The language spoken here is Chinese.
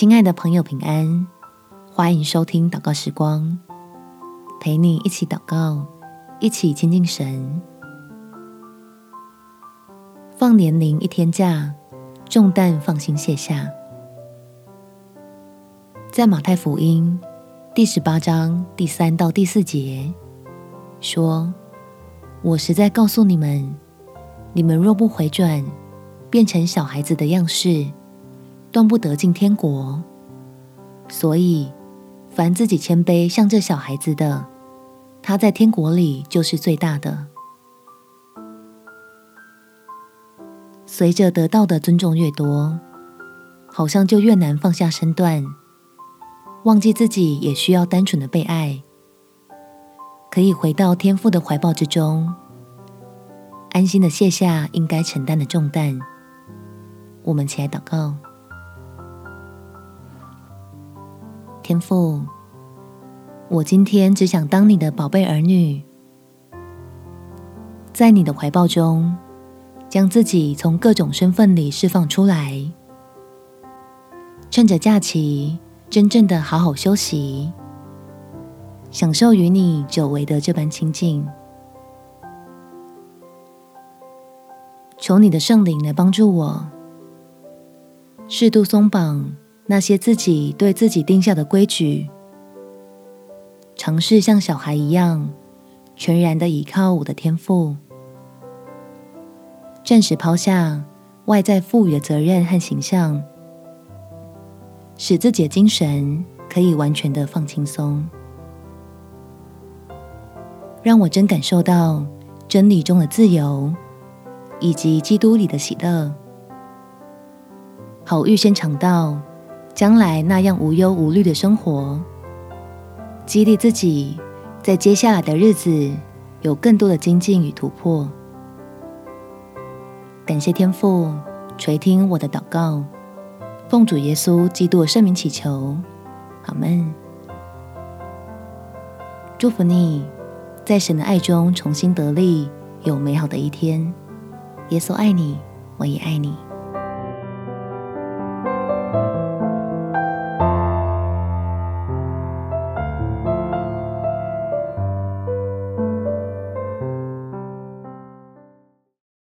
亲爱的朋友，平安！欢迎收听祷告时光，陪你一起祷告，一起亲近神。放年龄一天假，重担放心卸下。在马太福音第十八章第三到第四节说：“我实在告诉你们，你们若不回转，变成小孩子的样式，断不得进天国。所以，凡自己谦卑像这小孩子的，他在天国里就是最大的。随着得到的尊重越多，好像就越难放下身段。”忘记自己也需要单纯的被爱，可以回到天父的怀抱之中，安心的卸下应该承担的重担。我们起来祷告，天父，我今天只想当你的宝贝儿女，在你的怀抱中，将自己从各种身份里释放出来，趁着假期。真正的好好休息，享受与你久违的这般亲近。求你的圣灵来帮助我，适度松绑那些自己对自己定下的规矩，尝试像小孩一样，全然的依靠我的天赋，暂时抛下外在赋予的责任和形象。使自己的精神可以完全的放轻松，让我真感受到真理中的自由，以及基督里的喜乐，好预先尝到将来那样无忧无虑的生活，激励自己在接下来的日子有更多的精进与突破。感谢天父垂听我的祷告。奉主耶稣基督的圣名祈求，阿门。祝福你，在神的爱中重新得力，有美好的一天。耶稣爱你，我也爱你。